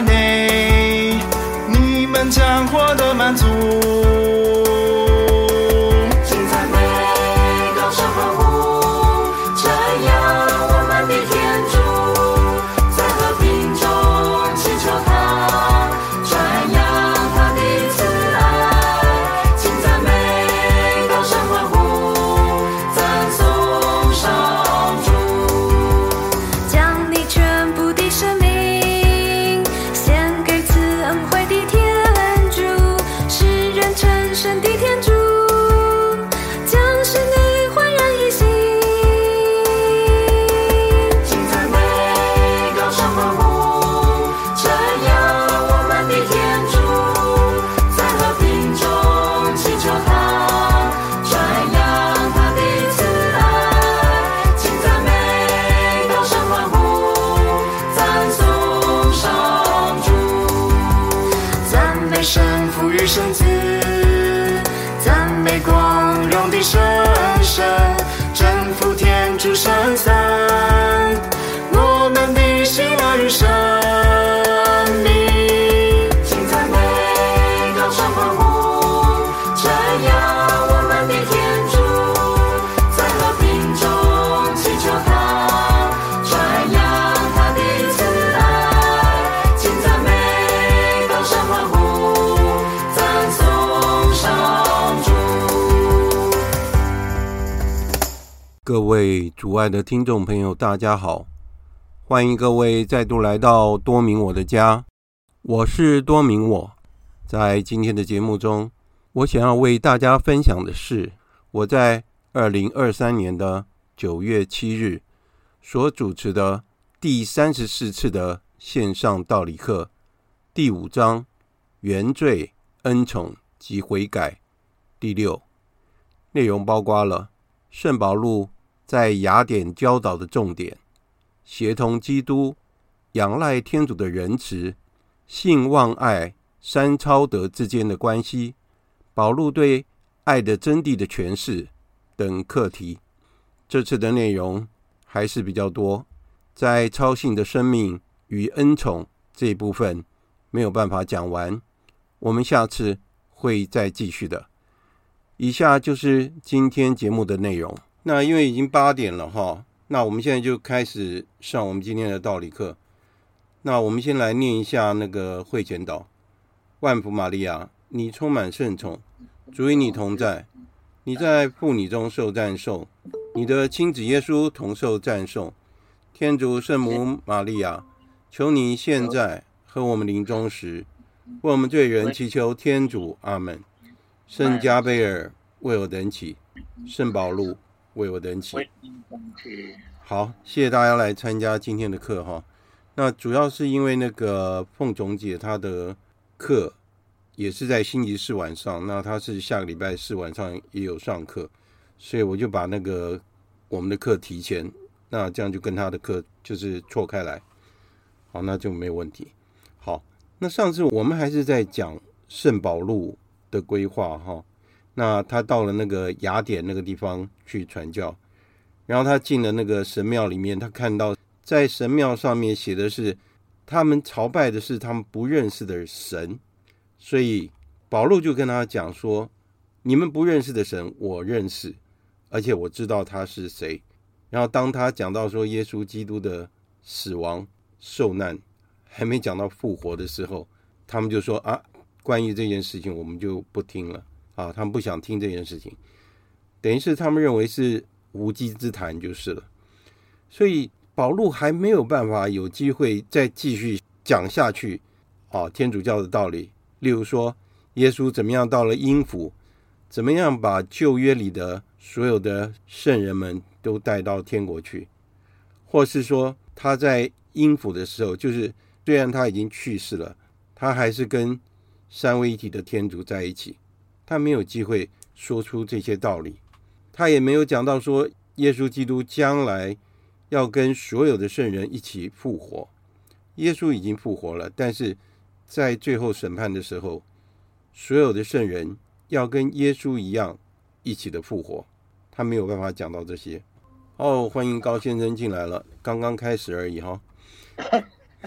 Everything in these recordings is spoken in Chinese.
内你们将获得满足。各位主爱的听众朋友，大家好！欢迎各位再度来到多明我的家，我是多明我。在今天的节目中，我想要为大家分享的是我在二零二三年的九月七日所主持的第三十四次的线上道理课，第五章原罪、恩宠及悔改，第六，内容包括了圣保禄。在雅典教导的重点，协同基督、仰赖天主的仁慈、信望爱三超德之间的关系，保禄对爱的真谛的诠释等课题。这次的内容还是比较多，在超性的生命与恩宠这一部分没有办法讲完，我们下次会再继续的。以下就是今天节目的内容。那因为已经八点了哈，那我们现在就开始上我们今天的道理课。那我们先来念一下那个会前祷：万福玛利亚，你充满圣宠，主与你同在，你在妇女中受赞颂，你的亲子耶稣同受赞颂。天主圣母玛利亚，求你现在和我们临终时，为我们罪人祈求天主。阿门。圣加贝尔为我等祈，圣保禄。为我等祈。好，谢谢大家来参加今天的课哈。那主要是因为那个凤总姐她的课也是在星期四晚上，那她是下个礼拜四晚上也有上课，所以我就把那个我们的课提前，那这样就跟她的课就是错开来，好，那就没有问题。好，那上次我们还是在讲圣保禄的规划哈。那他到了那个雅典那个地方去传教，然后他进了那个神庙里面，他看到在神庙上面写的是他们朝拜的是他们不认识的神，所以保禄就跟他讲说：“你们不认识的神，我认识，而且我知道他是谁。”然后当他讲到说耶稣基督的死亡、受难，还没讲到复活的时候，他们就说：“啊，关于这件事情，我们就不听了。啊！”他们不想听这件事情，等于是他们认为是无稽之谈就是了。所以。保禄还没有办法有机会再继续讲下去，啊，天主教的道理，例如说，耶稣怎么样到了阴府，怎么样把旧约里的所有的圣人们都带到天国去，或是说他在阴府的时候，就是虽然他已经去世了，他还是跟三位一体的天主在一起，他没有机会说出这些道理，他也没有讲到说耶稣基督将来。要跟所有的圣人一起复活，耶稣已经复活了，但是在最后审判的时候，所有的圣人要跟耶稣一样一起的复活，他没有办法讲到这些。哦，欢迎高先生进来了，刚刚开始而已哈。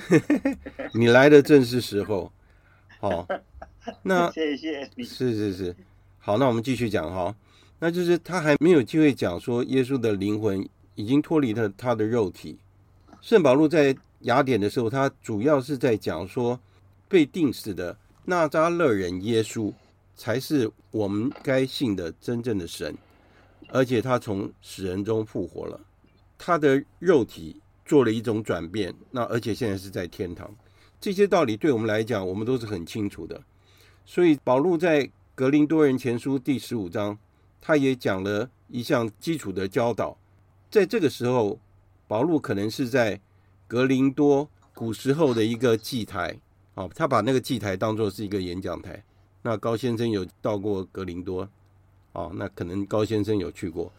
你来的正是时候，好，那谢谢你，是是是，好，那我们继续讲哈，那就是他还没有机会讲说耶稣的灵魂。已经脱离了他的肉体。圣保禄在雅典的时候，他主要是在讲说，被定死的纳扎勒人耶稣才是我们该信的真正的神，而且他从死人中复活了，他的肉体做了一种转变，那而且现在是在天堂。这些道理对我们来讲，我们都是很清楚的。所以保禄在格林多人前书第十五章，他也讲了一项基础的教导。在这个时候，保禄可能是在格林多古时候的一个祭台，啊，他把那个祭台当作是一个演讲台。那高先生有到过格林多，啊，那可能高先生有去过，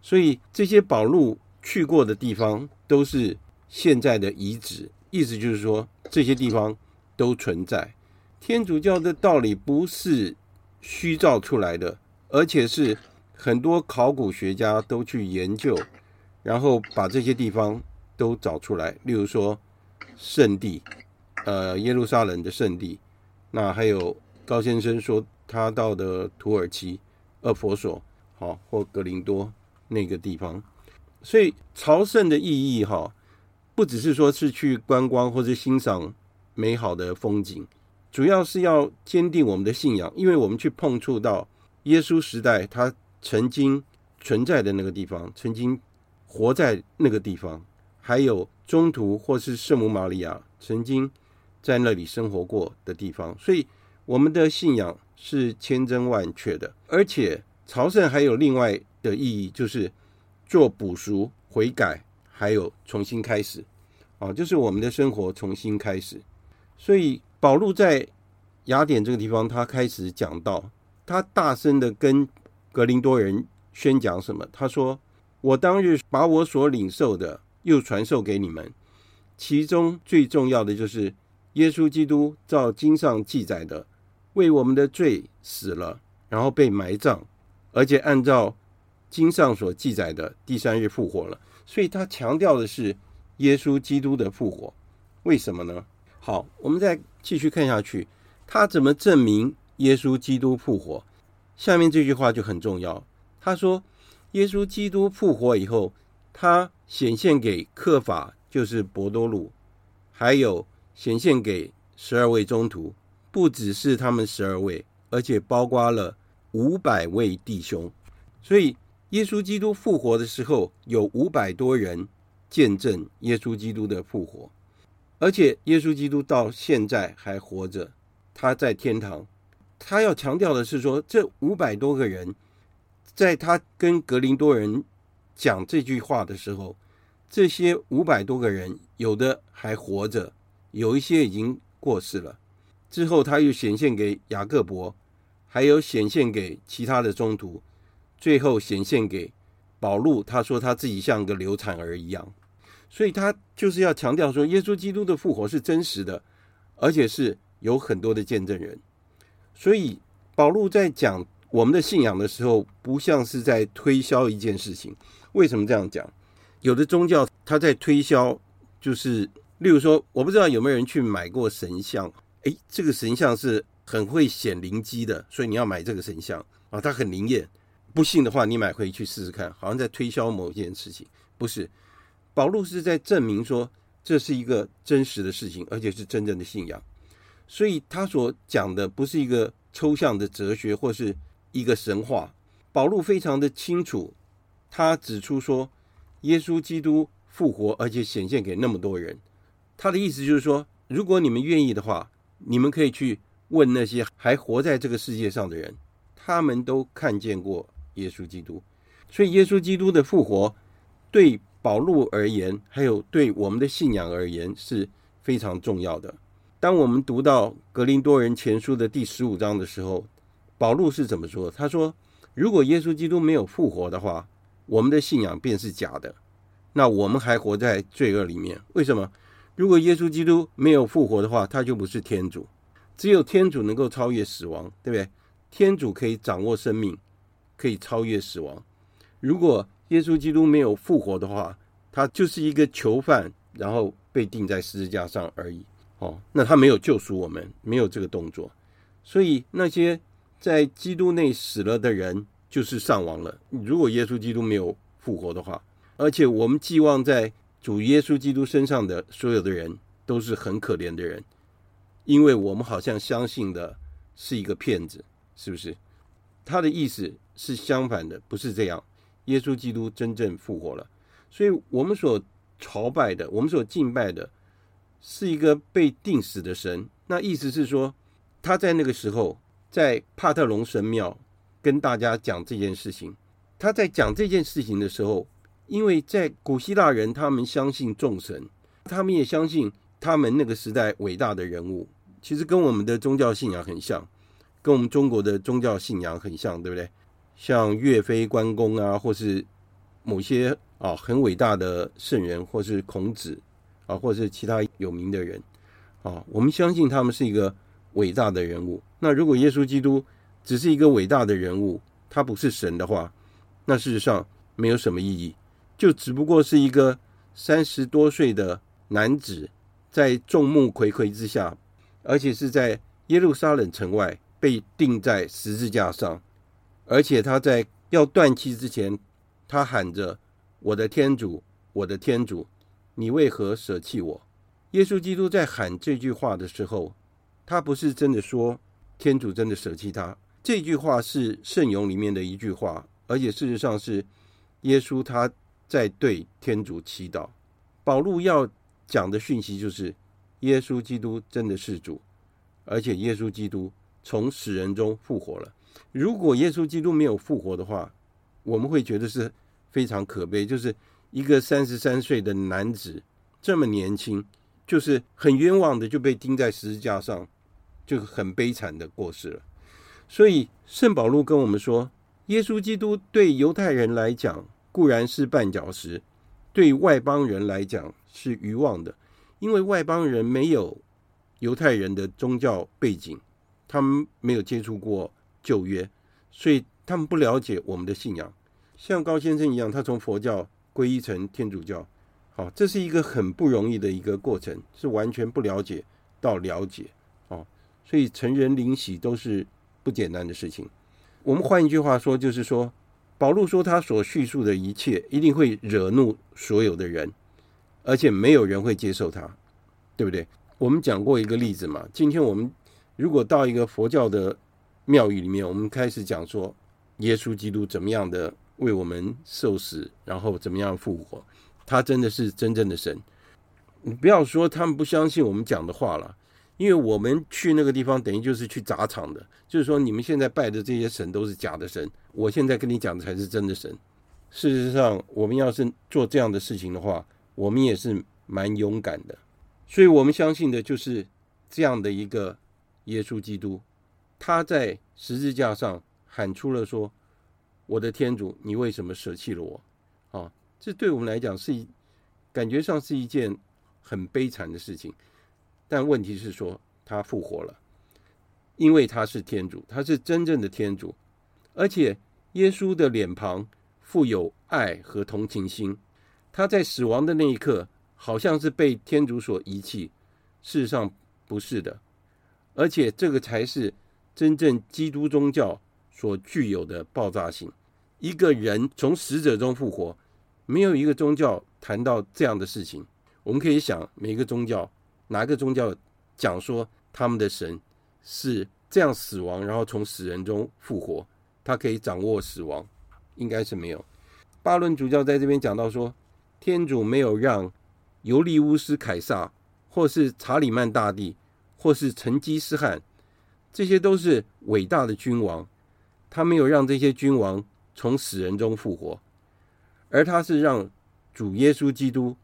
所以这些保禄去过的地方都是现在的遗址，意思就是说这些地方都存在。天主教的道理不是虚造出来的，而且是很多考古学家都去研究。然后把这些地方都找出来，例如说圣地，呃，耶路撒冷的圣地，那还有高先生说他到的土耳其、厄弗所，好，或格林多那个地方。所以朝圣的意义，哈，不只是说是去观光或者欣赏美好的风景，主要是要坚定我们的信仰，因为我们去碰触到耶稣时代他曾经存在的那个地方，曾经。活在那个地方，还有中途或是圣母玛利亚曾经在那里生活过的地方，所以我们的信仰是千真万确的。而且朝圣还有另外的意义，就是做补赎、悔改，还有重新开始啊，就是我们的生活重新开始。所以保禄在雅典这个地方，他开始讲道，他大声的跟格林多人宣讲什么？他说。我当日把我所领受的又传授给你们，其中最重要的就是耶稣基督照经上记载的，为我们的罪死了，然后被埋葬，而且按照经上所记载的第三日复活了。所以他强调的是耶稣基督的复活。为什么呢？好，我们再继续看下去，他怎么证明耶稣基督复活？下面这句话就很重要。他说。耶稣基督复活以后，他显现给刻法，就是伯多禄，还有显现给十二位宗徒，不只是他们十二位，而且包括了五百位弟兄。所以，耶稣基督复活的时候，有五百多人见证耶稣基督的复活，而且耶稣基督到现在还活着，他在天堂。他要强调的是说，这五百多个人。在他跟格林多人讲这句话的时候，这些五百多个人有的还活着，有一些已经过世了。之后他又显现给雅各伯，还有显现给其他的宗徒，最后显现给保禄。他说他自己像个流产儿一样，所以他就是要强调说，耶稣基督的复活是真实的，而且是有很多的见证人。所以保禄在讲。我们的信仰的时候，不像是在推销一件事情。为什么这样讲？有的宗教他在推销，就是例如说，我不知道有没有人去买过神像，诶，这个神像是很会显灵机的，所以你要买这个神像啊，它很灵验。不信的话，你买回去试试看，好像在推销某件事情。不是，保禄是在证明说这是一个真实的事情，而且是真正的信仰。所以他所讲的不是一个抽象的哲学或是一个神话。保禄非常的清楚，他指出说，耶稣基督复活，而且显现给那么多人。他的意思就是说，如果你们愿意的话，你们可以去问那些还活在这个世界上的人，他们都看见过。耶稣基督，所以耶稣基督的复活对保禄而言，还有对我们的信仰而言是非常重要的。当我们读到格林多人前书的第十五章的时候，保禄是怎么说？他说：“如果耶稣基督没有复活的话，我们的信仰便是假的，那我们还活在罪恶里面。为什么？如果耶稣基督没有复活的话，他就不是天主。只有天主能够超越死亡，对不对？天主可以掌握生命。”可以超越死亡。如果耶稣基督没有复活的话，他就是一个囚犯，然后被钉在十字架上而已。哦，那他没有救赎我们，没有这个动作。所以那些在基督内死了的人，就是丧亡了。如果耶稣基督没有复活的话，而且我们寄望在主耶稣基督身上的所有的人，都是很可怜的人，因为我们好像相信的是一个骗子，是不是？他的意思是相反的，不是这样。耶稣基督真正复活了，所以我们所朝拜的，我们所敬拜的，是一个被定死的神。那意思是说，他在那个时候在帕特隆神庙跟大家讲这件事情。他在讲这件事情的时候，因为在古希腊人，他们相信众神，他们也相信他们那个时代伟大的人物，其实跟我们的宗教信仰很像。跟我们中国的宗教信仰很像，对不对？像岳飞、关公啊，或是某些啊很伟大的圣人，或是孔子啊，或是其他有名的人啊，我们相信他们是一个伟大的人物。那如果耶稣基督只是一个伟大的人物，他不是神的话，那事实上没有什么意义，就只不过是一个三十多岁的男子，在众目睽睽之下，而且是在耶路撒冷城外。被钉在十字架上，而且他在要断气之前，他喊着：“我的天主，我的天主，你为何舍弃我？”耶稣基督在喊这句话的时候，他不是真的说天主真的舍弃他。这句话是圣咏里面的一句话，而且事实上是耶稣他在对天主祈祷。保禄要讲的讯息就是，耶稣基督真的是主，而且耶稣基督。从死人中复活了。如果耶稣基督没有复活的话，我们会觉得是非常可悲。就是一个三十三岁的男子这么年轻，就是很冤枉的就被钉在十字架上，就很悲惨的过世了。所以圣保禄跟我们说，耶稣基督对犹太人来讲固然是绊脚石，对外邦人来讲是愚妄的，因为外邦人没有犹太人的宗教背景。他们没有接触过旧约，所以他们不了解我们的信仰。像高先生一样，他从佛教皈依成天主教，好，这是一个很不容易的一个过程，是完全不了解到了解，哦，所以成人领洗都是不简单的事情。我们换一句话说，就是说，保禄说他所叙述的一切一定会惹怒所有的人，而且没有人会接受他，对不对？我们讲过一个例子嘛，今天我们。如果到一个佛教的庙宇里面，我们开始讲说耶稣基督怎么样的为我们受死，然后怎么样复活，他真的是真正的神。你不要说他们不相信我们讲的话了，因为我们去那个地方等于就是去砸场的，就是说你们现在拜的这些神都是假的神，我现在跟你讲的才是真的神。事实上，我们要是做这样的事情的话，我们也是蛮勇敢的。所以我们相信的就是这样的一个。耶稣基督，他在十字架上喊出了说：“我的天主，你为什么舍弃了我？”啊，这对我们来讲是一感觉上是一件很悲惨的事情。但问题是说，他复活了，因为他是天主，他是真正的天主，而且耶稣的脸庞富有爱和同情心。他在死亡的那一刻，好像是被天主所遗弃，事实上不是的，而且这个才是真正基督宗教所具有的爆炸性。一个人从死者中复活，没有一个宗教谈到这样的事情。我们可以想，每个宗教，哪个宗教讲说他们的神是这样死亡，然后从死人中复活，他可以掌握死亡，应该是没有。巴伦主教在这边讲到说，天主没有让尤利乌斯凯撒，或是查理曼大帝，或是成吉思汗，这些都是伟大的君王，他没有让这些君王。从死人中复活，而他是让主耶稣基督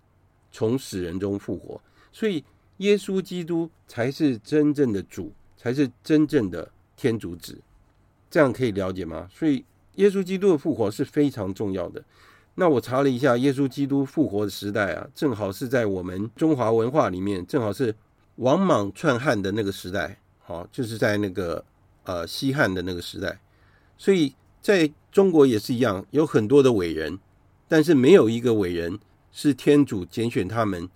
从死人中复活，所以耶稣基督才是真正的主，才是真正的天主子。这样可以了解吗？所以耶稣基督的复活是非常重要的。那我查了一下，耶稣基督复活的时代啊，正好是在我们中华文化里面，正好是王莽篡汉的那个时代，哦，就是在那个呃西汉的那个时代，所以。在中国也是一样，有很多的伟人，但是没有一个伟人是天主拣选他们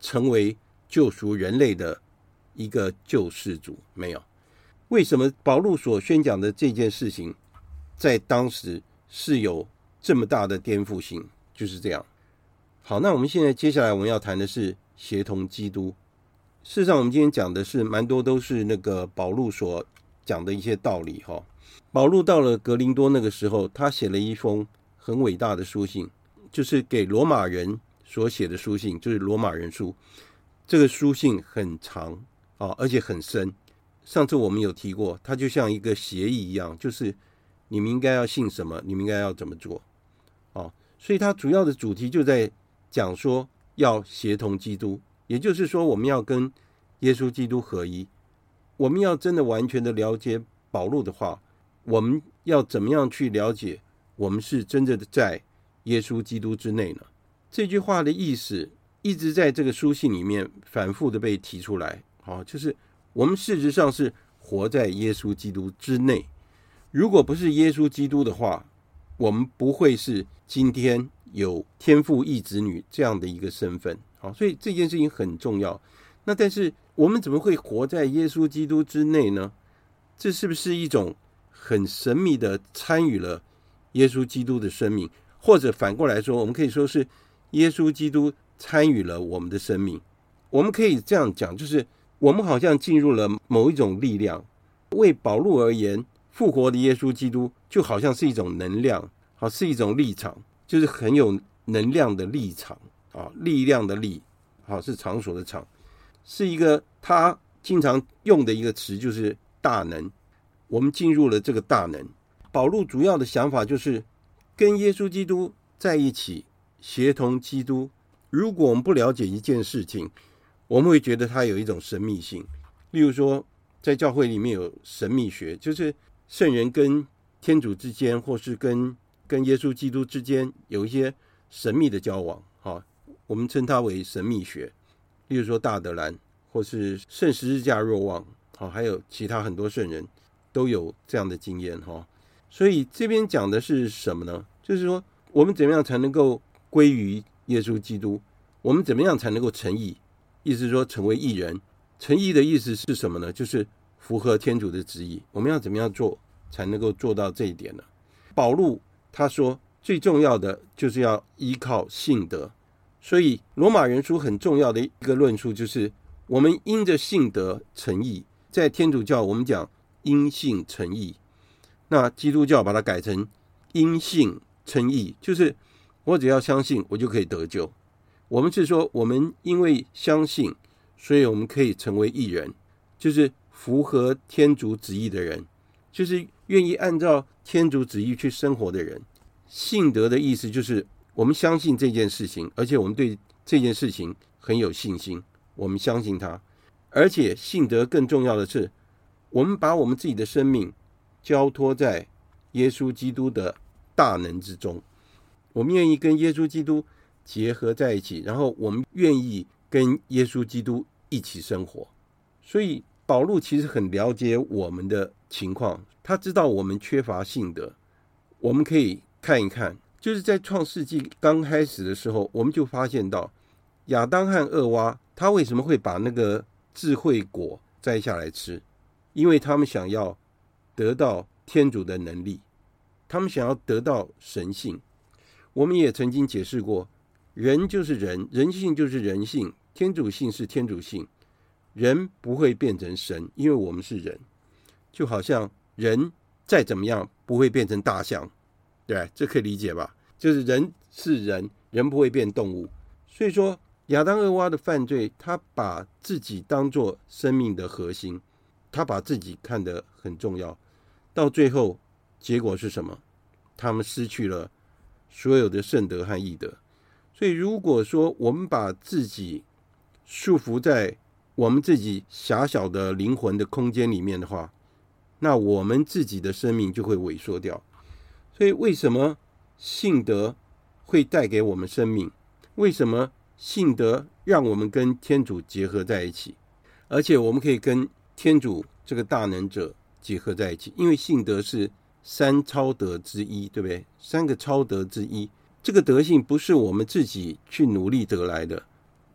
成为救赎人类的一个救世主。没有。为什么保禄所宣讲的这件事情，在当时是有这么大的颠覆性？就是这样。好，那我们现在接下来我们要谈的是协同基督。事实上，我们今天讲的是蛮多都是那个保禄所讲的一些道理，哈。保禄到了格林多那个时候，他写了一封很伟大的书信，就是给罗马人所写的书信，就是罗马人书。这个书信很长啊，而且很深。上次我们有提过，它就像一个协议一样，就是你们应该要信什么，你们应该要怎么做啊。所以它主要的主题就在讲说要协同基督，也就是说我们要跟耶稣基督合一，我们要真的完全的了解保禄的话。我们要怎么样去了解我们是真正的在耶稣基督之内呢？这句话的意思一直在这个书信里面反复的被提出来。好，就是我们事实上是活在耶稣基督之内。如果不是耶稣基督的话，我们不会是今天有天父异子女这样的一个身份。好，所以这件事情很重要。那但是我们怎么会活在耶稣基督之内呢？这是不是一种？很神秘的参与了耶稣基督的生命，或者反过来说，我们可以说是耶稣基督参与了我们的生命。我们可以这样讲，就是我们好像进入了某一种力量。为保禄而言，复活的耶稣基督就好像是一种能量，好，是一种立场，就是很有能量的立场啊，力量的力，好，是场所的场，是一个他经常用的一个词，就是大能。我们进入了这个大能。保禄主要的想法就是跟耶稣基督在一起，协同基督。如果我们不了解一件事情，我们会觉得它有一种神秘性。例如说，在教会里面有神秘学，就是圣人跟天主之间，或是跟跟耶稣基督之间有一些神秘的交往。我们称它为神秘学。例如说，大德兰，或是圣十字架若望，好，还有其他很多圣人。都有这样的经验哈，所以这边讲的是什么呢？就是说，我们怎么样才能够归于耶稣基督？我们怎么样才能够成义？意思是说，成为义人。成义的意思是什么呢？就是符合天主的旨意。我们要怎么样做才能够做到这一点呢？保禄他说，最重要的就是要依靠信德。所以罗马人书很重要的一个论述就是，我们因着信德成义。在天主教，我们讲。因信称义，那基督教把它改成因信称义，就是我只要相信，我就可以得救。我们是说，我们因为相信，所以我们可以成为义人，就是符合天主旨意的人，就是愿意按照天主旨意去生活的人。信德的意思就是我们相信这件事情，而且我们对这件事情很有信心，我们相信他，而且信德更重要的是。我们把我们自己的生命交托在耶稣基督的大能之中，我们愿意跟耶稣基督结合在一起，然后我们愿意跟耶稣基督一起生活。所以保禄其实很了解我们的情况，他知道我们缺乏信德。我们可以看一看，就是在创世纪刚开始的时候，我们就发现到亚当和厄娃，他为什么会把那个智慧果摘下来吃？因为他们想要得到天主的能力，他们想要得到神性。我们也曾经解释过，人就是人，人性就是人性，天主性是天主性。人不会变成神，因为我们是人，就好像人再怎么样不会变成大象，对，这可以理解吧？就是人是人，人不会变动物。所以说，亚当厄娃的犯罪，他把自己当做生命的核心，他把自己看得很重要，到最后结果是什么？他们失去了所有的圣德和义德。所以，如果说我们把自己束缚在我们自己狭小的灵魂的空间里面的话，那我们自己的生命就会萎缩掉。所以，为什么信德会带给我们生命？为什么信德让我们跟天主结合在一起？而且，我们可以跟天主这个大能者结合在一起，因为信德是三超德之一，对不对？三个超德之一，这个德性不是我们自己去努力得来的。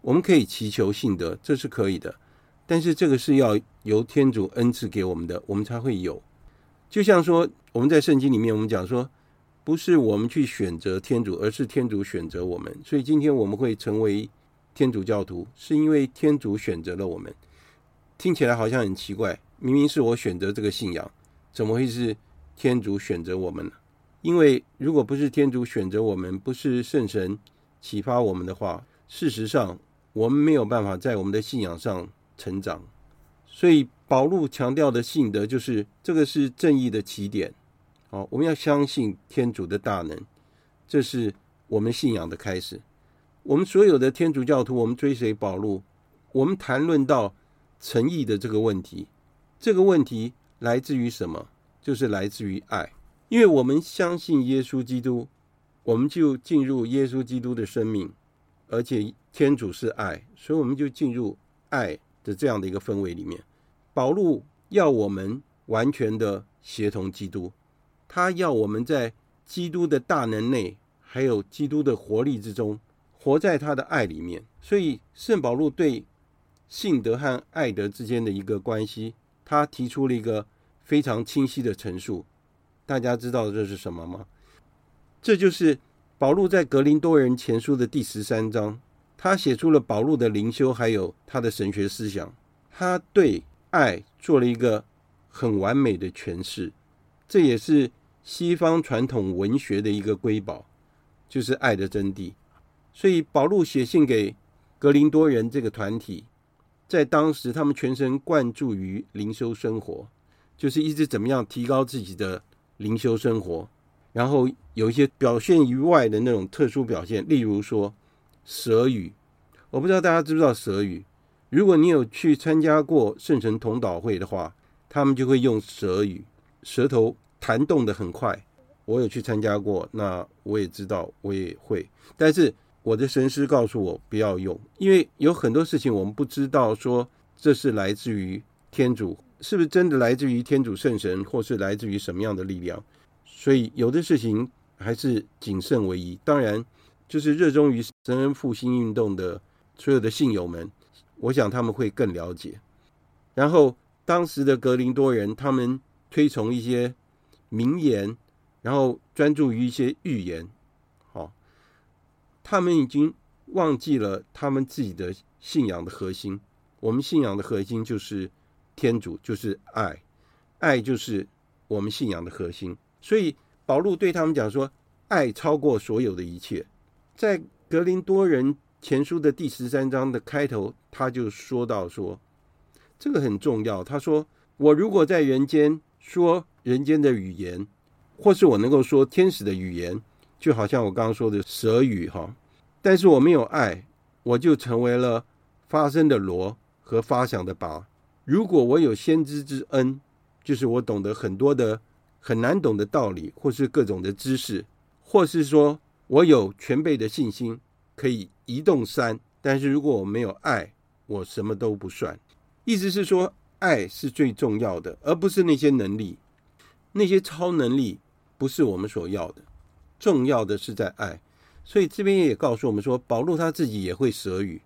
我们可以祈求信德，这是可以的，但是这个是要由天主恩赐给我们的，我们才会有。就像说我们在圣经里面，我们讲说，不是我们去选择天主，而是天主选择我们。所以今天我们会成为天主教徒，是因为天主选择了我们。听起来好像很奇怪，明明是我选择这个信仰，怎么会是天主选择我们呢？因为如果不是天主选择我们，不是圣神启发我们的话，事实上。我们没有办法在我们的信仰上成长，所以保禄强调的信德就是这个是正义的起点。好，我们要相信天主的大能，这是我们信仰的开始。我们所有的天主教徒，我们追随保禄，我们谈论到诚意的这个问题，这个问题来自于什么？就是来自于爱，因为我们相信耶稣基督，我们就进入耶稣基督的生命，而且。天主是爱，所以我们就进入爱的这样的一个氛围里面。保禄要我们完全的协同基督，他要我们在基督的大能内，还有基督的活力之中，活在他的爱里面。所以圣保禄对信德和爱德之间的一个关系，他提出了一个非常清晰的陈述。大家知道这是什么吗？这就是保禄在格林多人前书的第十三章。他写出了保禄的灵修，还有他的神学思想。他对爱做了一个很完美的诠释，这也是西方传统文学的一个瑰宝，就是爱的真谛。所以保禄写信给格林多人这个团体，在当时他们全神贯注于灵修生活，就是一直怎么样提高自己的灵修生活，然后有一些表现于外的那种特殊表现，例如说。舌语，我不知道大家知不知道舌语。如果你有去参加过圣神同祷会的话，他们就会用舌语，舌头弹动的很快。我有去参加过，那我也知道，我也会。但是我的神师告诉我不要用，因为有很多事情我们不知道，说这是来自于天主，是不是真的来自于天主圣神，或是来自于什么样的力量？所以有的事情还是谨慎为宜。当然。就是热衷于神恩复兴运动的所有的信友们，我想他们会更了解。然后当时的格林多人，他们推崇一些名言，然后专注于一些预言。好，他们已经忘记了他们自己的信仰的核心。我们信仰的核心就是天主，就是爱，爱就是我们信仰的核心。所以保禄对他们讲说，爱超过所有的一切。在格林多人前书的第十三章的开头，他就说到说，这个很重要。他说：“我如果在人间说人间的语言，或是我能够说天使的语言，就好像我刚刚说的蛇语哈，但是我没有爱，我就成为了发声的锣和发响的拔。如果我有先知之恩，就是我懂得很多的很难懂的道理，或是各种的知识，或是说。”我有全备的信心，可以移动山，但是如果我没有爱，我什么都不算。意思是说，爱是最重要的，而不是那些能力，那些超能力不是我们所要的。重要的是在爱。所以这边也告诉我们说，保禄他自己也会舌语，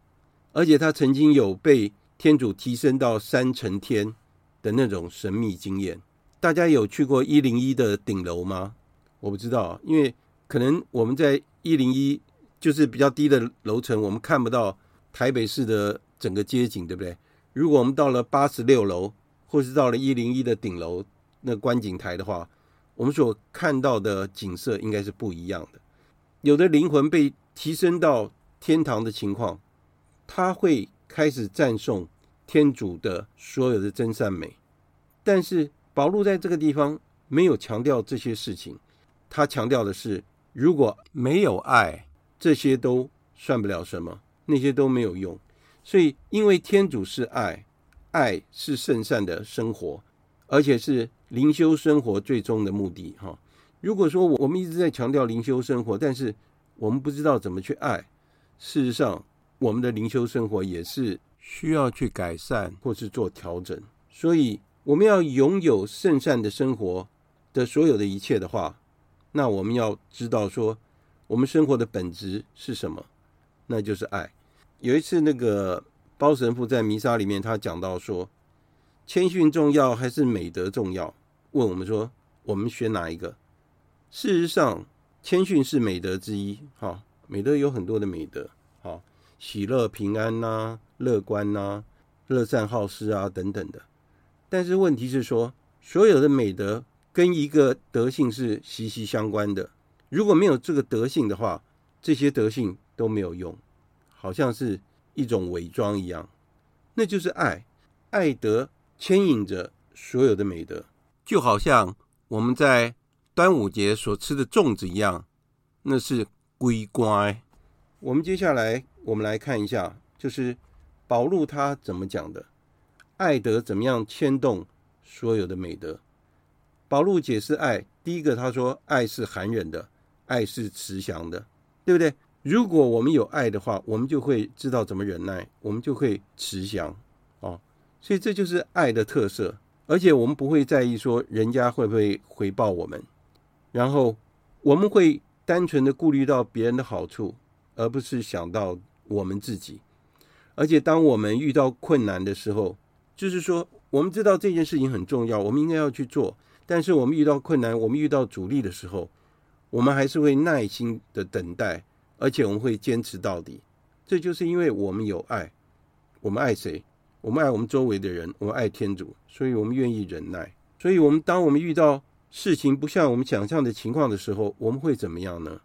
而且他曾经有被天主提升到三层天的那种神秘经验。大家有去过一零一的顶楼吗？我不知道，因为可能我们在一零一就是比较低的楼层，我们看不到台北市的整个街景，对不对？如果我们到了八十六楼，或是到了一零一的顶楼那观景台的话，我们所看到的景色应该是不一样的。有的灵魂被提升到天堂的情况，他会开始赞颂天主的所有的真善美，但是。保禄在这个地方没有强调这些事情，他强调的是，如果没有爱，这些都算不了什么，那些都没有用。所以，因为天主是爱，爱是圣善的生活，而且是灵修生活最终的目的。哈，如果说我们一直在强调灵修生活，但是我们不知道怎么去爱，事实上，我们的灵修生活也是需要去改善或是做调整。所以。我们要拥有圣善的生活的所有的一切的话，那我们要知道说，我们生活的本质是什么？那就是爱。有一次，那个包神父在弥撒里面，他讲到说，谦逊重要还是美德重要？问我们说，我们选哪一个？事实上，谦逊是美德之一。哈，美德有很多的美德，哈，喜乐、平安呐、乐观呐、乐善好施啊，等等的。但是问题是说，所有的美德跟一个德性是息息相关的。如果没有这个德性的话，这些德性都没有用，好像是一种伪装一样。那就是爱，爱德牵引着所有的美德，就好像我们在端午节所吃的粽子一样，那是龟乖。我们接下来我们来看一下，就是保禄他怎么讲的。爱德怎么样牵动所有的美德？保禄解释爱，第一个他说，爱是含忍的，爱是慈祥的，对不对？如果我们有爱的话，我们就会知道怎么忍耐，我们就会慈祥。所以这就是爱的特色，而且我们不会在意说人家会不会回报我们，然后我们会单纯的顾虑到别人的好处，而不是想到我们自己。而且当我们遇到困难的时候，就是说，我们知道这件事情很重要，我们应该要去做。但是我们遇到困难，我们遇到阻力的时候，我们还是会耐心的等待，而且我们会坚持到底。这就是因为我们有爱，我们爱谁？我们爱我们周围的人，我们爱天主，所以我们愿意忍耐。所以，我们当我们遇到事情不像我们想象的情况的时候，我们会怎么样呢？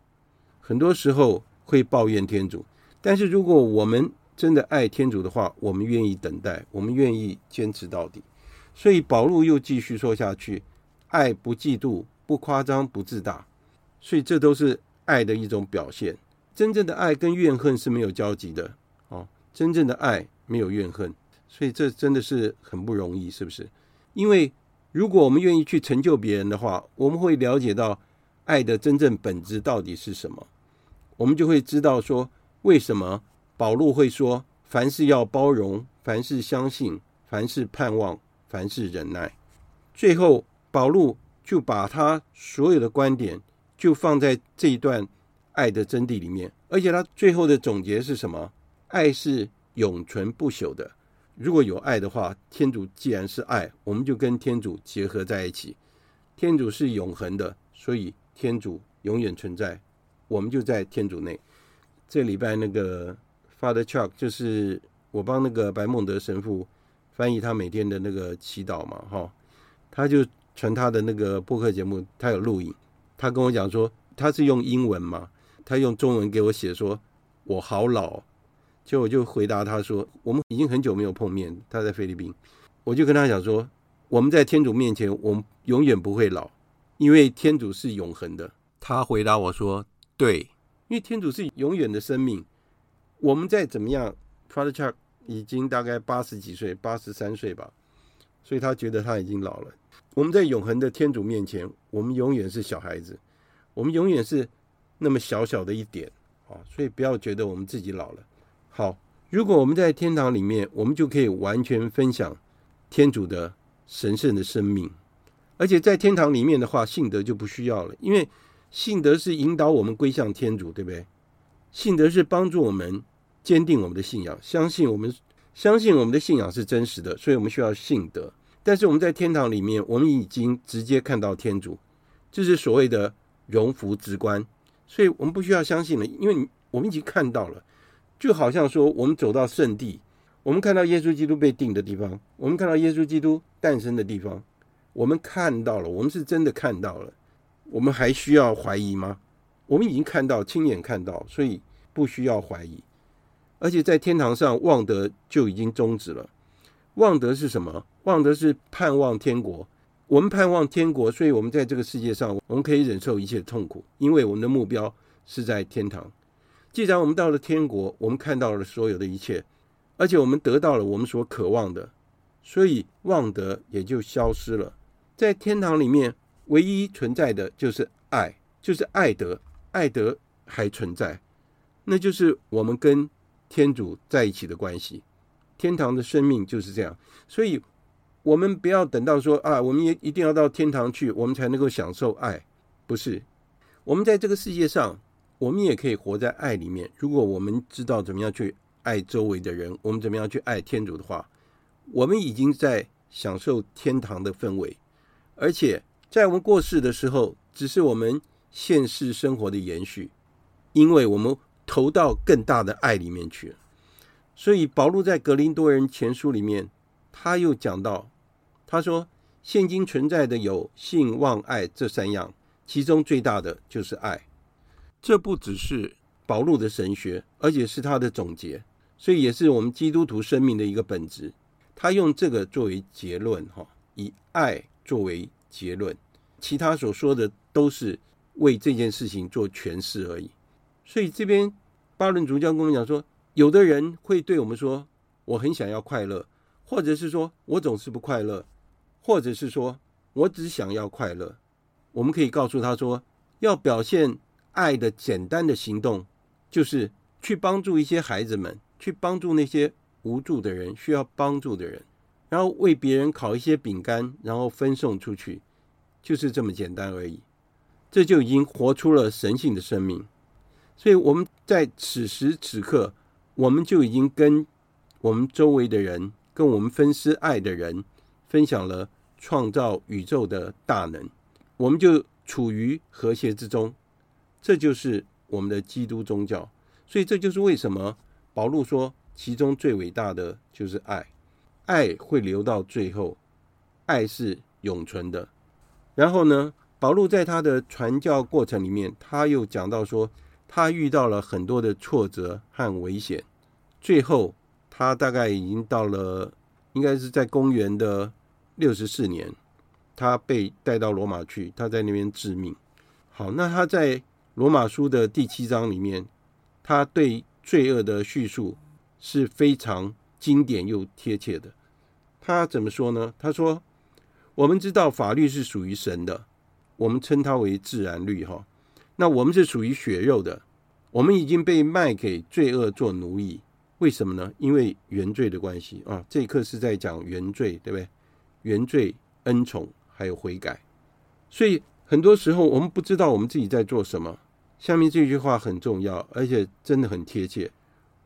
很多时候会抱怨天主。但是如果我们真的爱天主的话，我们愿意等待，我们愿意坚持到底。所以保禄又继续说下去：爱不嫉妒，不夸张，不自大。所以这都是爱的一种表现。真正的爱跟怨恨是没有交集的哦。真正的爱没有怨恨，所以这真的是很不容易，是不是？因为如果我们愿意去成就别人的话，我们会了解到爱的真正本质到底是什么，我们就会知道说为什么。保禄会说：“凡事要包容，凡事相信，凡事盼望，凡事忍耐。”最后，保禄就把他所有的观点就放在这一段爱的真谛里面，而且他最后的总结是什么？爱是永存不朽的。如果有爱的话，天主既然是爱，我们就跟天主结合在一起。天主是永恒的，所以天主永远存在，我们就在天主内。这礼拜那个。Father Chuck 就是我帮那个白孟德神父翻译他每天的那个祈祷嘛，哈，他就传他的那个播客节目，他有录影，他跟我讲说他是用英文嘛，他用中文给我写说我好老，就我就回答他说我们已经很久没有碰面，他在菲律宾，我就跟他讲说我们在天主面前我们永远不会老，因为天主是永恒的。他回答我说对，因为天主是永远的生命。我们再怎么样，Father Chuck 已经大概八十几岁，八十三岁吧，所以他觉得他已经老了。我们在永恒的天主面前，我们永远是小孩子，我们永远是那么小小的一点啊，所以不要觉得我们自己老了。好，如果我们在天堂里面，我们就可以完全分享天主的神圣的生命，而且在天堂里面的话，信德就不需要了，因为信德是引导我们归向天主，对不对？信德是帮助我们。坚定我们的信仰，相信我们相信我们的信仰是真实的，所以我们需要信德。但是我们在天堂里面，我们已经直接看到天主，这是所谓的荣福直观，所以我们不需要相信了，因为我们已经看到了，就好像说我们走到圣地，我们看到耶稣基督被钉的地方，我们看到耶稣基督诞生的地方，我们看到了，我们是真的看到了，我们还需要怀疑吗？我们已经看到，亲眼看到，所以不需要怀疑。而且在天堂上，望德就已经终止了。望德是什么？望德是盼望天国。我们盼望天国，所以我们在这个世界上，我们可以忍受一切痛苦，因为我们的目标是在天堂。既然我们到了天国，我们看到了所有的一切，而且我们得到了我们所渴望的，所以望德也就消失了。在天堂里面，唯一存在的就是爱，就是爱德，爱德还存在，那就是我们跟天主在一起的关系。天堂的生命就是这样，所以我们不要等到说啊，我们也一定要到天堂去，我们才能够享受爱。不是，我们在这个世界上，我们也可以活在爱里面。如果我们知道怎么样去爱周围的人，我们怎么样去爱天主的话，我们已经在享受天堂的氛围。而且在我们过世的时候，只是我们现世生活的延续，因为我们投到更大的爱里面去了。所以，保禄在《格林多人前书》里面，他又讲到，他说：“现今存在的有信望爱这三样，其中最大的就是爱。”这不只是保禄的神学，而且是他的总结，所以也是我们基督徒生命的一个本质。他用这个作为结论，哈，以爱作为结论，其他所说的都是为这件事情做诠释而已。所以这边巴伦主教跟我们讲说。有的人会对我们说：“我很想要快乐，或者是说我总是不快乐，或者是说我只想要快乐。”我们可以告诉他说：“要表现爱的简单的行动，就是去帮助一些孩子们，去帮助那些无助的人、需要帮助的人，然后为别人烤一些饼干，然后分送出去，就是这么简单而已。这就已经活出了神性的生命。所以我们在此时此刻。”我们就已经跟我们周围的人，跟我们分施爱的人，分享了创造宇宙的大能，我们就处于和谐之中。这就是我们的基督宗教。所以这就是为什么保禄说，其中最伟大的就是爱，爱会留到最后，爱是永存的。然后呢，保禄在他的传教过程里面，他又讲到说。他遇到了很多的挫折和危险，最后他大概已经到了，应该是在公元的六十四年，他被带到罗马去，他在那边致命。好，那他在罗马书的第七章里面，他对罪恶的叙述是非常经典又贴切的。他怎么说呢？他说：“我们知道法律是属于神的，我们称它为自然律。”哈。那我们是属于血肉的，我们已经被卖给罪恶做奴役，为什么呢？因为原罪的关系啊。这一课是在讲原罪，对不对？原罪、恩宠还有悔改，所以很多时候我们不知道我们自己在做什么。下面这句话很重要，而且真的很贴切。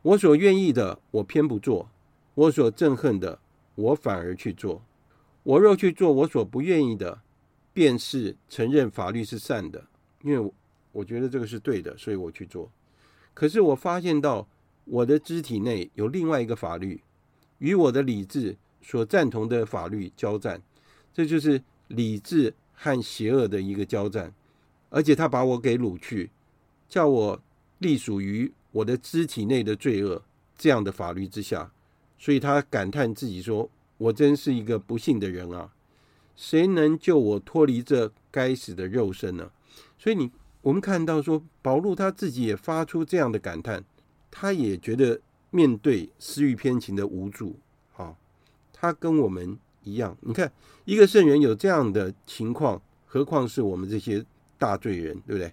我所愿意的，我偏不做；我所憎恨的，我反而去做。我若去做我所不愿意的，便是承认法律是善的，因为。我觉得这个是对的，所以我去做。可是我发现到我的肢体内有另外一个法律，与我的理智所赞同的法律交战，这就是理智和邪恶的一个交战。而且他把我给掳去，叫我隶属于我的肢体内的罪恶这样的法律之下。所以他感叹自己说：“我真是一个不幸的人啊！谁能救我脱离这该死的肉身呢？”所以你。我们看到说，保禄他自己也发出这样的感叹，他也觉得面对私欲偏情的无助，啊，他跟我们一样。你看，一个圣人有这样的情况，何况是我们这些大罪人，对不对？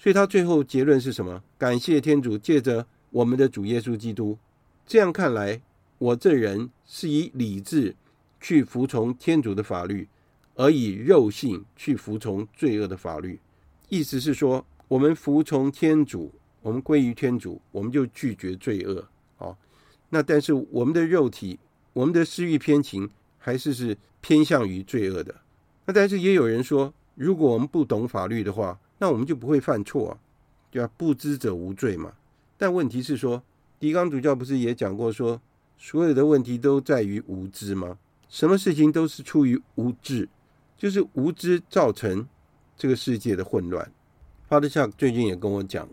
所以他最后结论是什么？感谢天主，借着我们的主耶稣基督。这样看来，我这人是以理智去服从天主的法律，而以肉性去服从罪恶的法律。意思是说，我们服从天主，我们归于天主，我们就拒绝罪恶。哦，那但是我们的肉体，我们的私欲偏情，还是是偏向于罪恶的。那但是也有人说，如果我们不懂法律的话，那我们就不会犯错啊，对吧？不知者无罪嘛。但问题是说，狄刚主教不是也讲过说，所有的问题都在于无知吗？什么事情都是出于无知，就是无知造成这个世界的混乱。Father Chuck 最近也跟我讲，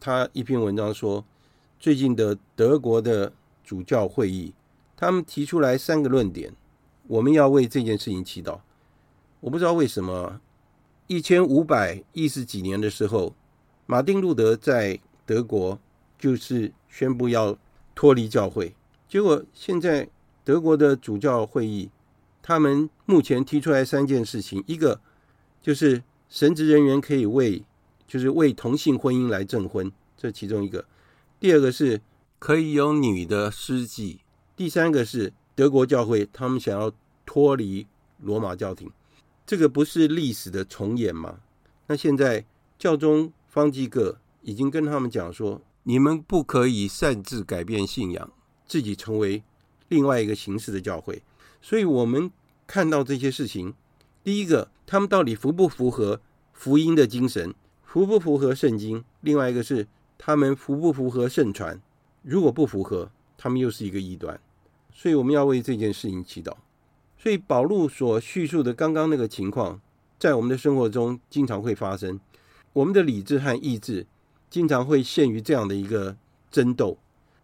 他一篇文章说，最近的德国的主教会议，他们提出来三个论点，我们要为这件事情祈祷。我不知道为什么，一千五百一十几年的时候，马丁路德在德国。就是宣布要脱离教会，结果现在德国的主教会议，他们目前提出来三件事情：一个就是神职人员可以为，就是为同性婚姻来证婚，这其中一个；第二个是可以有女的司祭；第三个是德国教会他们想要脱离罗马教廷，这个不是历史的重演吗？那现在教宗方济各已经跟他们讲说。你们不可以擅自改变信仰，自己成为另外一个形式的教会。所以，我们看到这些事情，第一个，他们到底符不符合福音的精神，符不符合圣经？另外一个是，他们符不符合圣传？如果不符合，他们又是一个异端。所以，我们要为这件事情祈祷。所以，保禄所叙述的刚刚那个情况，在我们的生活中经常会发生。我们的理智和意志。经常会陷于这样的一个争斗，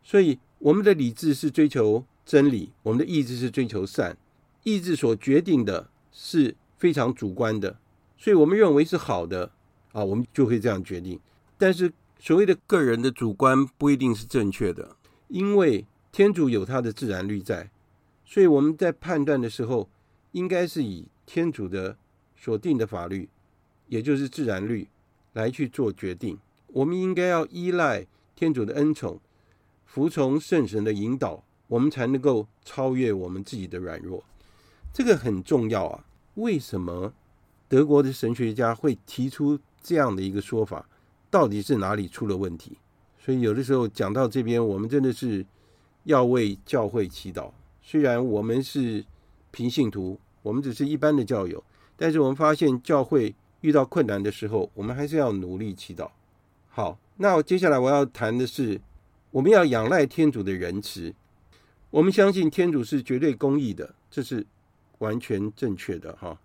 所以我们的理智是追求真理，我们的意志是追求善。意志所决定的是非常主观的，所以我们认为是好的啊，我们就会这样决定。但是所谓的个人的主观不一定是正确的，因为天主有他的自然律在，所以我们在判断的时候，应该是以天主的所定的法律，也就是自然律来去做决定。我们应该要依赖天主的恩宠，服从圣神的引导，我们才能够超越我们自己的软弱。这个很重要啊！为什么德国的神学家会提出这样的一个说法？到底是哪里出了问题？所以有的时候讲到这边，我们真的是要为教会祈祷。虽然我们是平信徒，我们只是一般的教友，但是我们发现教会遇到困难的时候，我们还是要努力祈祷。好，那接下来我要谈的是，我们要仰赖天主的仁慈。我们相信天主是绝对公义的，这是完全正确的哈。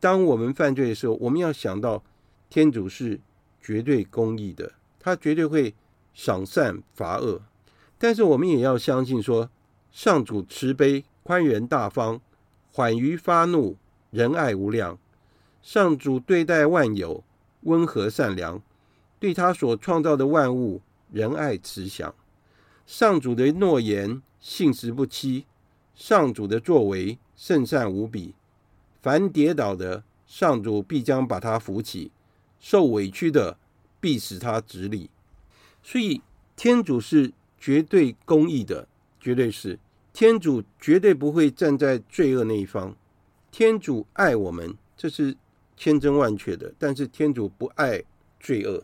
当我们犯罪的时候，我们要想到天主是绝对公义的，他绝对会赏善罚恶。但是我们也要相信说，上主慈悲、宽仁大方，缓于发怒，仁爱无量。上主对待万有，温和善良。对他所创造的万物仁爱慈祥，上主的诺言信实不欺，上主的作为圣善无比。凡跌倒的，上主必将把他扶起；受委屈的，必使他直立。所以，天主是绝对公义的，绝对是天主绝对不会站在罪恶那一方。天主爱我们，这是千真万确的。但是，天主不爱罪恶。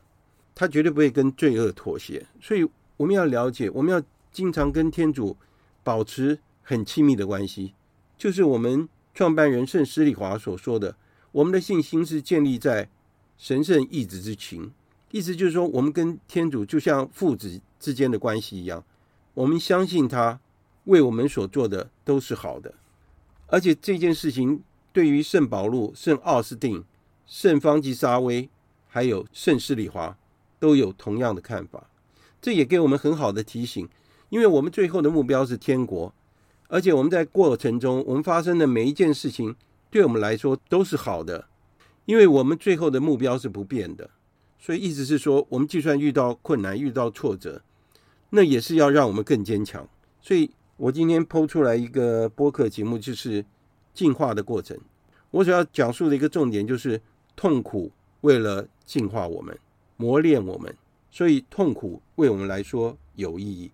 他绝对不会跟罪恶妥协，所以我们要了解，我们要经常跟天主保持很亲密的关系。就是我们创办人圣施里华所说的，我们的信心是建立在神圣义子之情，意思就是说，我们跟天主就像父子之间的关系一样，我们相信他为我们所做的都是好的，而且这件事情对于圣保禄、圣奥斯定、圣方济沙威还有圣施礼华。都有同样的看法，这也给我们很好的提醒，因为我们最后的目标是天国，而且我们在过程中，我们发生的每一件事情，对我们来说都是好的，因为我们最后的目标是不变的，所以意思是说，我们就算遇到困难、遇到挫折，那也是要让我们更坚强。所以我今天抛出来一个播客节目，就是进化的过程。我所要讲述的一个重点就是痛苦，为了进化我们。磨练我们，所以痛苦为我们来说有意义。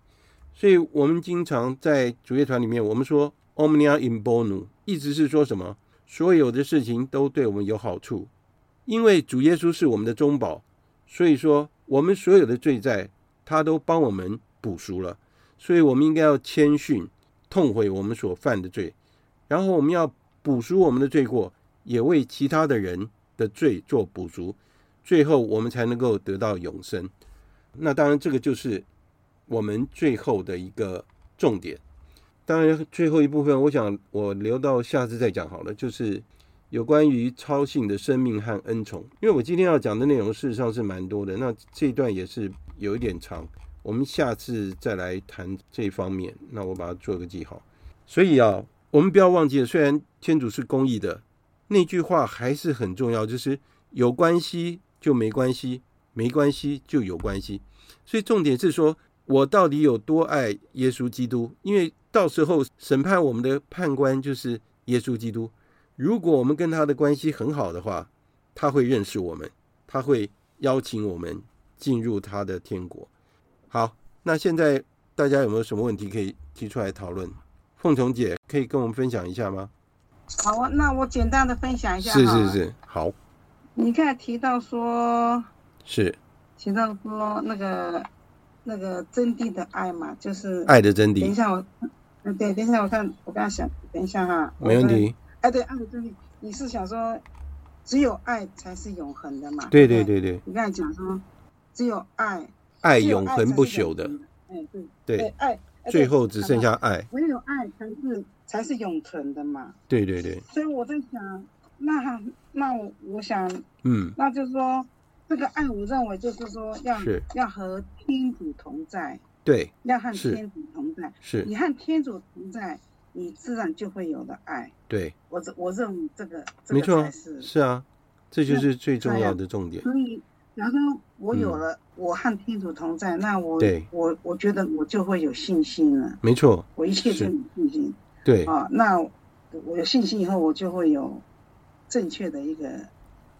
所以我们经常在主业团里面，我们说 “omnia in bono”，意思是说什么？所有的事情都对我们有好处，因为主耶稣是我们的中保，所以说我们所有的罪债，他都帮我们补赎了，所以我们应该要谦逊，痛悔我们所犯的罪，然后我们要补赎我们的罪过，也为其他的人的罪做补赎，最后我们才能够得到永生。那当然，这个就是我们最后的一个重点。当然，最后一部分，我想我留到下次再讲好了，就是。有关于超性的生命和恩宠，因为我今天要讲的内容事实上是蛮多的，那这一段也是有一点长，我们下次再来谈这方面。那我把它做个记号。所以啊，我们不要忘记了，虽然天主是公义的，那句话还是很重要，就是有关系就没关系，没关系就有关系。所以重点是说我到底有多爱耶稣基督，因为到时候审判我们的判官就是耶稣基督。如果我们跟他的关系很好的话，他会认识我们，他会邀请我们进入他的天国。好，那现在大家有没有什么问题可以提出来讨论？凤琼姐可以跟我们分享一下吗？好啊，那我简单的分享一下。是是是，好。你看提到说，是提到说那个那个真谛的爱嘛，就是爱的真谛。等一下我，嗯，对，等一下我看，我刚刚想，等一下哈，没问题。哎，对，爱的真谛，你是想说，只有爱才是永恒的嘛？对对对对。你刚才讲说，只有爱，爱永恒不朽的。哎，对对，爱，最后只剩下爱。唯有爱才是才是永存的嘛？对对对。所以我在想，那那我我想，嗯，那就是说，这个爱，我认为就是说要要和天主同在，对，要和天主同在，是你和天主同在。你自然就会有了爱。对，我我认为这个，没错，是是啊，这就是最重要的重点。所以，假如说我有了，我和天主同在，那我我我觉得我就会有信心了。没错，我一切都有信心。对啊，那我有信心以后，我就会有正确的一个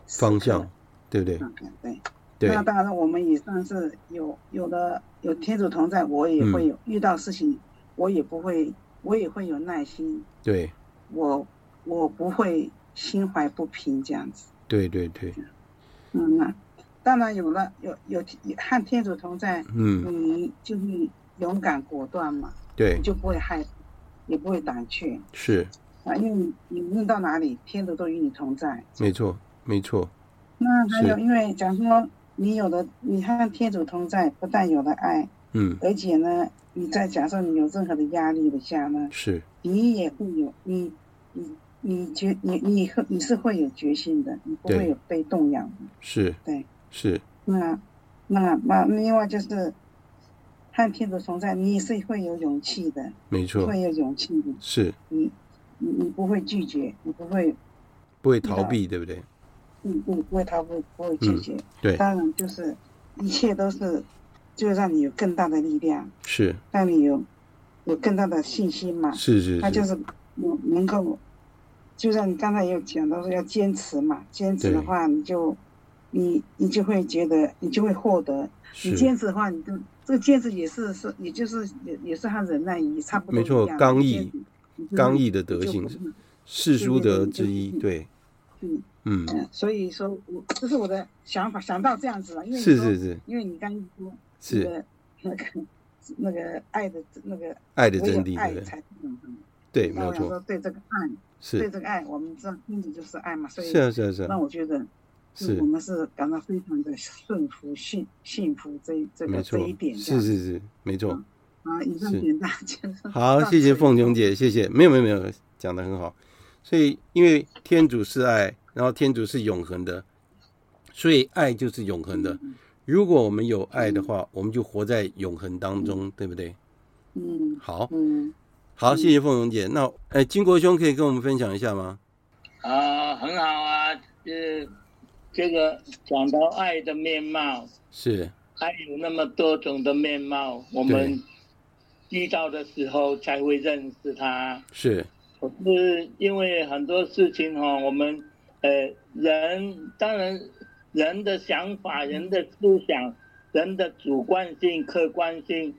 方向，对不对？对对。那当然，我们也算是有有了有天主同在，我也会有遇到事情，我也不会。我也会有耐心，对，我我不会心怀不平这样子，对对对，嗯，那当然有了，有有和天主同在，嗯，你就是勇敢果断嘛，对，就不会害，也不会胆怯，是。啊，因为你无论到哪里，天主都与你同在，没错没错。那还有，因为假如说你有了，你和天主同在，不但有了爱，嗯，而且呢。你在假设你有任何的压力的下呢，是，你也会有你你你决你你会你是会有决心的，你不会有被动摇的，是，对，是。那那那另外就是和天主同在，你也是会有勇气的，没错，会有勇气的，是。你你你不会拒绝，你不会不会逃避，对不对？嗯，不不会逃避，不会拒绝，对。当然就是一切都是。就让你有更大的力量，是让你有有更大的信心嘛？是是，是，他就是能能够，就像你刚才也有讲到说要坚持嘛，坚持的话你就你你就会觉得你就会获得，你坚持的话你就这个坚持也是是也就是也也是和忍耐也差不多，没错，刚毅刚毅的德行是世书德之一，对，嗯嗯，所以说我这是我的想法，想到这样子了，因为是是是，因为你刚说。是那个那个爱的那个爱的真谛，爱才是永恒。对，没有错。说对这个爱，是对这个爱，我们知道天主就是爱嘛，所以是啊是啊是啊。那我觉得，是我们是感到非常的顺服、幸幸福这这个这一点。是是是，没错。啊，以上简单就是。好，谢谢凤琼姐，谢谢。没有没有没有，讲的很好。所以，因为天主是爱，然后天主是永恒的，所以爱就是永恒的。如果我们有爱的话，我们就活在永恒当中，对不对？嗯，好，嗯，好，谢谢凤琼姐。那，哎，金国兄可以跟我们分享一下吗？啊，很好啊，这这个讲到爱的面貌，是爱有那么多种的面貌，我们遇到的时候才会认识他。是，可是因为很多事情哈，我们呃人当然。人的想法、人的思想、人的主观性、客观性，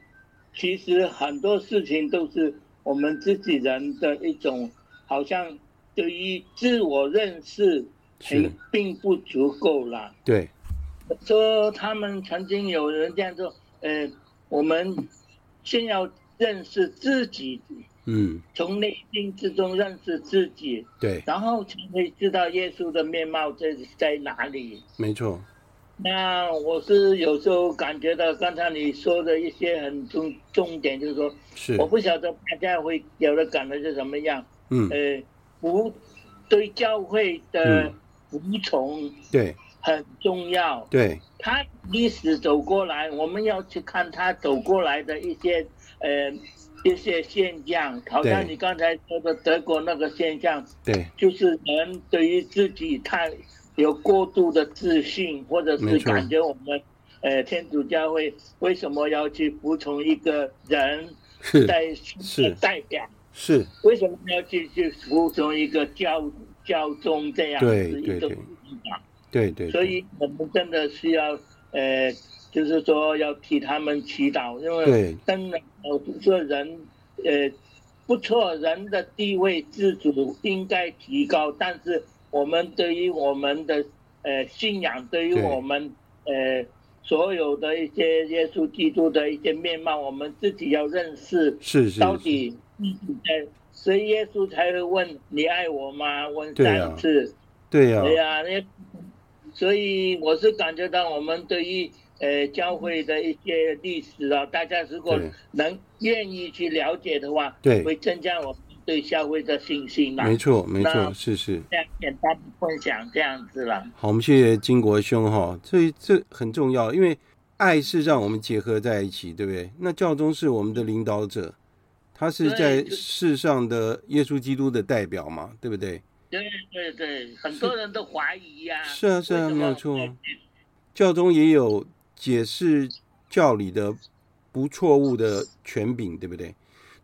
其实很多事情都是我们自己人的一种，好像对于自我认识，并并不足够啦。对，说他们曾经有人这样说，呃，我们先要认识自己，嗯，从内心之中认识自己，对，然后才会知道耶稣的面貌在在哪里。没错。那我是有时候感觉到刚才你说的一些很重重点，就是说，是我不晓得大家会有的感觉是什么样。嗯，呃，不对教会的服从，嗯，对，很重要。对，他历史走过来，我们要去看他走过来的一些呃一些现象，好像你刚才说的德国那个现象，对，就是人对于自己太。有过度的自信，或者是感觉我们，呃，天主教会为什么要去服从一个人代是。代表？是。为什么要去去服从一个教教宗这样子一种思想？对对。所以我们真的需要，呃，就是说要替他们祈祷，因为真的，我说人，呃，不错，人的地位自主应该提高，但是。我们对于我们的呃信仰，对于我们呃所有的一些耶稣基督的一些面貌，我们自己要认识。是是。到底呃，所以耶稣才会问你爱我吗？问三次。对呀。对呀，那所以我是感觉到我们对于呃教会的一些历史啊，大家如果能愿意去了解的话，对，会增加我们。对教会的信心嘛，没错，没错，是是。这样简单分享这样子了。好，我们谢谢金国兄哈，所以这很重要，因为爱是让我们结合在一起，对不对？那教宗是我们的领导者，他是在世上的耶稣基督的代表嘛，对不对？对对对，很多人都怀疑呀、啊。是啊是啊，没有错。教宗也有解释教理的不错误的权柄，对不对？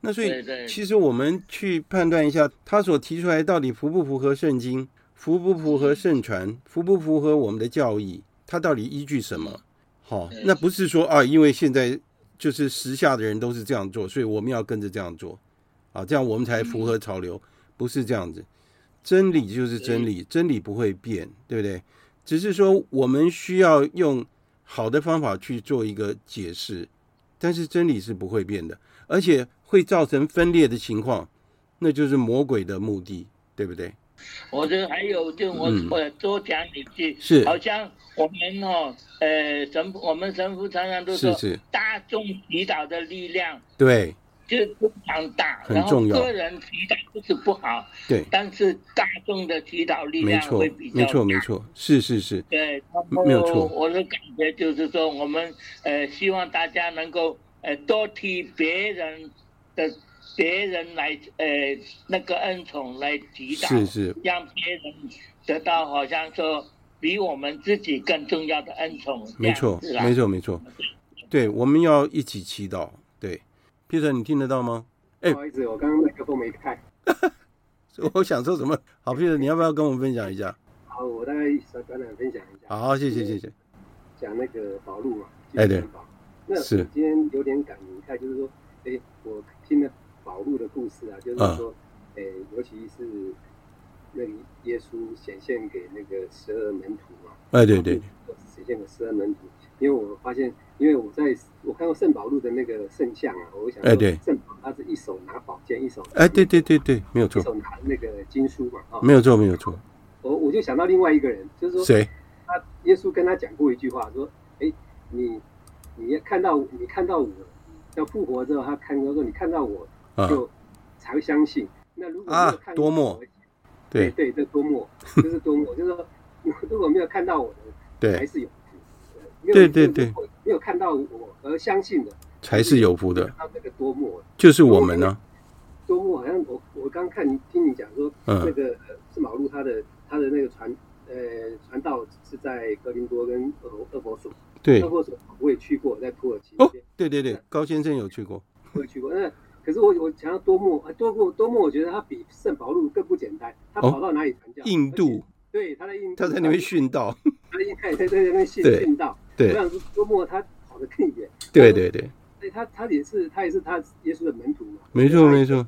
那所以，其实我们去判断一下，他所提出来到底符不符合圣经，符不符合圣传，符不符合我们的教义，他到底依据什么？好，那不是说啊，因为现在就是时下的人都是这样做，所以我们要跟着这样做，啊，这样我们才符合潮流，不是这样子。真理就是真理，真理不会变，对不对？只是说我们需要用好的方法去做一个解释，但是真理是不会变的，而且。会造成分裂的情况，那就是魔鬼的目的，对不对？我觉得还有，就我我多讲几句，是好像我们哦，呃，神我们神父常常都说，大众祈祷的力量，对，就非常大，很重要。然后个人祈祷不是不好，对，但是大众的祈祷力量会比较大，没错没错，是是是，对，没有错。我的感觉就是说，我们呃希望大家能够呃多替别人。的别人来，呃，那个恩宠来祈祷，是是，让别人得到好像说比我们自己更重要的恩宠。没错，没错，没错。对，我们要一起祈祷。对，Peter，你听得到吗？哎，不好意思，我刚刚麦克风没开。我想说什么？好，Peter，你要不要跟我们分享一下？好，我大概简短分享一下。好，谢谢，谢谢。讲那个保路嘛，哎，对，那是今天有点感慨，就是说，哎，我。听了保禄的故事啊，就是说，诶、欸，尤其是那个耶稣显现给那个十二门徒嘛，哎，对对，显现给十二门徒。因为我发现，因为我在我看过圣保禄的那个圣像啊，我想，哎，对，圣保他是一手拿宝剑，一手，哎，对对对对，没有错，一手拿那个经书嘛，啊，没有错没有错。我我就想到另外一个人，就是说，谁？他耶稣跟他讲过一句话，说，哎，你你要看到你看到我。要复活之后，他看到说：“你看到我就才会相信。”那如果没有看到我，对对，这多默 就是多默，就是说，如果没有看到我的，对，还是有福。对对对，没有看到我而相信的，才是有福的。那这个多默就是我们呢。多默好像我我刚看你听你讲说，那个是马路他的他的那个传呃传道是在格林多跟厄厄弗所。对，我也去过，在土耳其。哦，对对对，高先生有去过，我也去过。那可是我我想要多默，多默多默，我觉得他比圣保禄更不简单。他跑到哪里传教？印度。对，他在印度，他在那边殉道。他在在在那边殉殉道。对，我想说多默他跑得更远。对对对。对他他也是他也是他耶稣的门徒嘛。没错没错。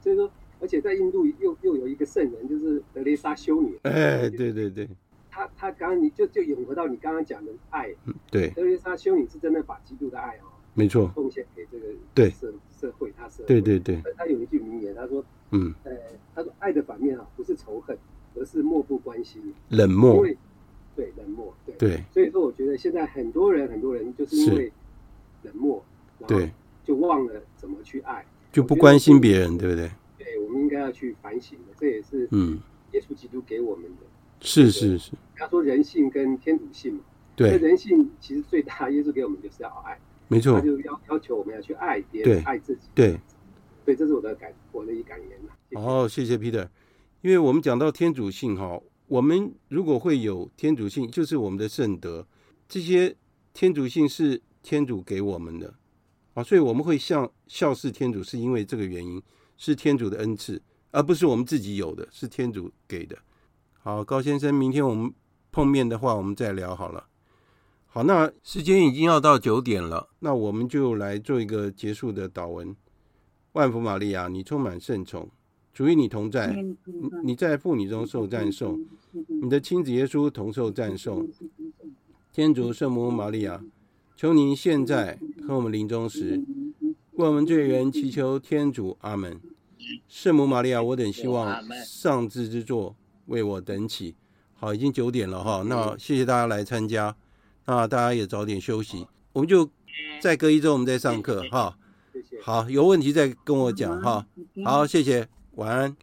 所以说，而且在印度又又有一个圣人，就是德雷莎修女。哎，对对对。他他刚刚你就就融合到你刚刚讲的爱，嗯，对，德雷莎修女是真的把基督的爱哦，没错，奉献给这个对社社会，他社会对对。对，他有一句名言，他说，嗯，呃，他说爱的反面啊，不是仇恨，而是漠不关心，冷漠，因为对冷漠，对。对，所以说我觉得现在很多人很多人就是因为冷漠，对，就忘了怎么去爱，就不关心别人，对不对？对，我们应该要去反省的，这也是嗯，耶稣基督给我们的。是是是，他说人性跟天主性嘛，对，人性其实最大，耶稣给我们就是要爱，没错，他就要要求我们要去爱别人，爱自己，对，所以这是我的感，我的一感言谢谢哦，谢谢 Peter，因为我们讲到天主性哈，我们如果会有天主性，就是我们的圣德，这些天主性是天主给我们的。啊，所以我们会向孝事天主，是因为这个原因，是天主的恩赐，而不是我们自己有的，是天主给的。好，高先生，明天我们碰面的话，我们再聊好了。好，那时间已经要到九点了，那我们就来做一个结束的祷文。万福玛利亚，你充满圣宠，主与你同在，你在妇女中受赞颂，你的亲子耶稣同受赞颂。天主圣母玛利亚，求您现在和我们临终时，为我们罪人祈求天主。阿门。圣母玛利亚，我等希望上智之座。为我等起，好，已经九点了哈。那谢谢大家来参加，那大家也早点休息。我们就再隔一周，我们再上课哈。好，有问题再跟我讲哈。好，谢谢，晚安。